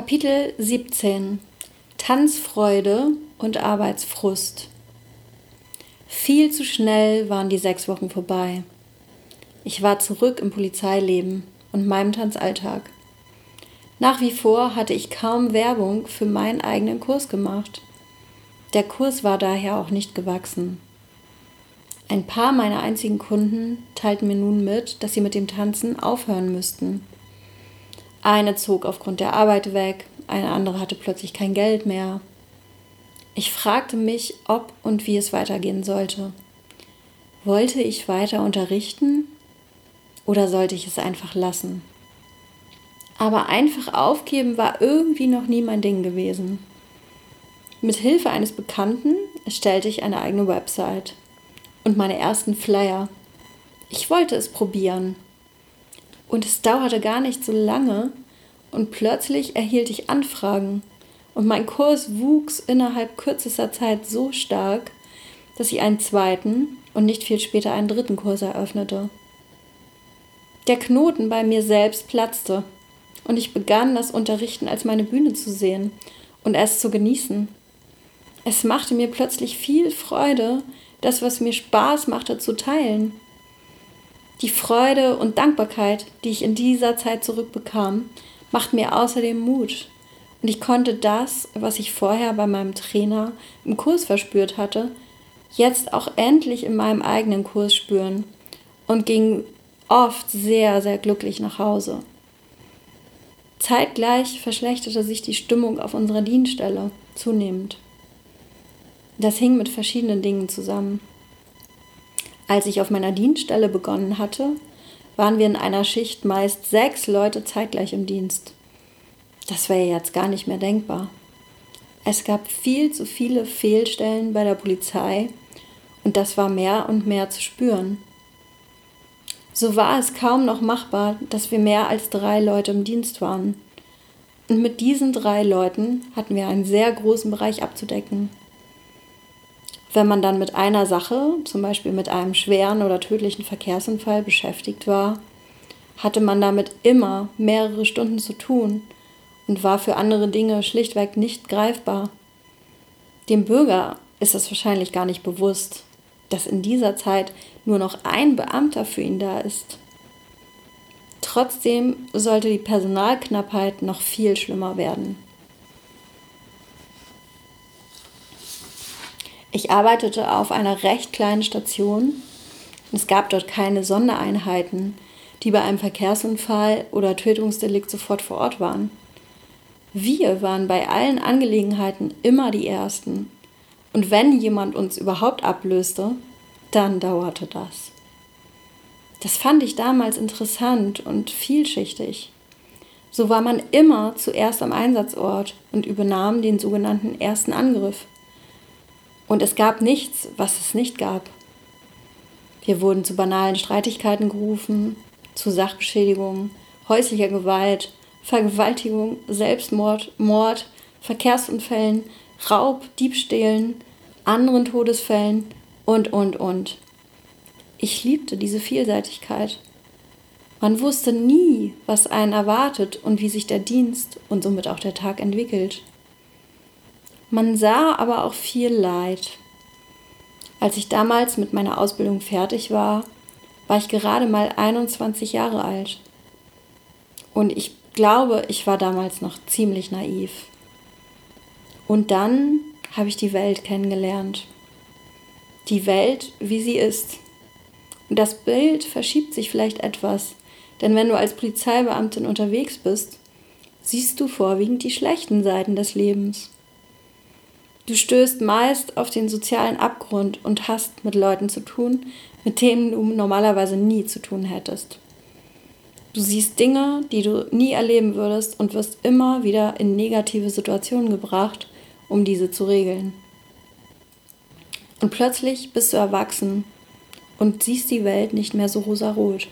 Kapitel 17 Tanzfreude und Arbeitsfrust. Viel zu schnell waren die sechs Wochen vorbei. Ich war zurück im Polizeileben und meinem Tanzalltag. Nach wie vor hatte ich kaum Werbung für meinen eigenen Kurs gemacht. Der Kurs war daher auch nicht gewachsen. Ein paar meiner einzigen Kunden teilten mir nun mit, dass sie mit dem Tanzen aufhören müssten. Eine zog aufgrund der Arbeit weg, eine andere hatte plötzlich kein Geld mehr. Ich fragte mich, ob und wie es weitergehen sollte. Wollte ich weiter unterrichten oder sollte ich es einfach lassen? Aber einfach aufgeben war irgendwie noch nie mein Ding gewesen. Mit Hilfe eines Bekannten erstellte ich eine eigene Website und meine ersten Flyer. Ich wollte es probieren. Und es dauerte gar nicht so lange und plötzlich erhielt ich Anfragen und mein Kurs wuchs innerhalb kürzester Zeit so stark, dass ich einen zweiten und nicht viel später einen dritten Kurs eröffnete. Der Knoten bei mir selbst platzte und ich begann das Unterrichten als meine Bühne zu sehen und es zu genießen. Es machte mir plötzlich viel Freude, das, was mir Spaß machte, zu teilen. Die Freude und Dankbarkeit, die ich in dieser Zeit zurückbekam, macht mir außerdem Mut. Und ich konnte das, was ich vorher bei meinem Trainer im Kurs verspürt hatte, jetzt auch endlich in meinem eigenen Kurs spüren und ging oft sehr, sehr glücklich nach Hause. Zeitgleich verschlechterte sich die Stimmung auf unserer Dienststelle zunehmend. Das hing mit verschiedenen Dingen zusammen. Als ich auf meiner Dienststelle begonnen hatte, waren wir in einer Schicht meist sechs Leute zeitgleich im Dienst. Das wäre jetzt gar nicht mehr denkbar. Es gab viel zu viele Fehlstellen bei der Polizei und das war mehr und mehr zu spüren. So war es kaum noch machbar, dass wir mehr als drei Leute im Dienst waren. Und mit diesen drei Leuten hatten wir einen sehr großen Bereich abzudecken. Wenn man dann mit einer Sache, zum Beispiel mit einem schweren oder tödlichen Verkehrsunfall beschäftigt war, hatte man damit immer mehrere Stunden zu tun und war für andere Dinge schlichtweg nicht greifbar. Dem Bürger ist es wahrscheinlich gar nicht bewusst, dass in dieser Zeit nur noch ein Beamter für ihn da ist. Trotzdem sollte die Personalknappheit noch viel schlimmer werden. Ich arbeitete auf einer recht kleinen Station. Es gab dort keine Sondereinheiten, die bei einem Verkehrsunfall oder Tötungsdelikt sofort vor Ort waren. Wir waren bei allen Angelegenheiten immer die Ersten. Und wenn jemand uns überhaupt ablöste, dann dauerte das. Das fand ich damals interessant und vielschichtig. So war man immer zuerst am Einsatzort und übernahm den sogenannten ersten Angriff. Und es gab nichts, was es nicht gab. Wir wurden zu banalen Streitigkeiten gerufen, zu Sachbeschädigungen, häuslicher Gewalt, Vergewaltigung, Selbstmord, Mord, Verkehrsunfällen, Raub, Diebstählen, anderen Todesfällen und, und, und. Ich liebte diese Vielseitigkeit. Man wusste nie, was einen erwartet und wie sich der Dienst und somit auch der Tag entwickelt. Man sah aber auch viel Leid. Als ich damals mit meiner Ausbildung fertig war, war ich gerade mal 21 Jahre alt. Und ich glaube, ich war damals noch ziemlich naiv. Und dann habe ich die Welt kennengelernt. Die Welt, wie sie ist. Und das Bild verschiebt sich vielleicht etwas, denn wenn du als Polizeibeamtin unterwegs bist, siehst du vorwiegend die schlechten Seiten des Lebens. Du stößt meist auf den sozialen Abgrund und hast mit Leuten zu tun, mit denen du normalerweise nie zu tun hättest. Du siehst Dinge, die du nie erleben würdest und wirst immer wieder in negative Situationen gebracht, um diese zu regeln. Und plötzlich bist du erwachsen und siehst die Welt nicht mehr so rosarot.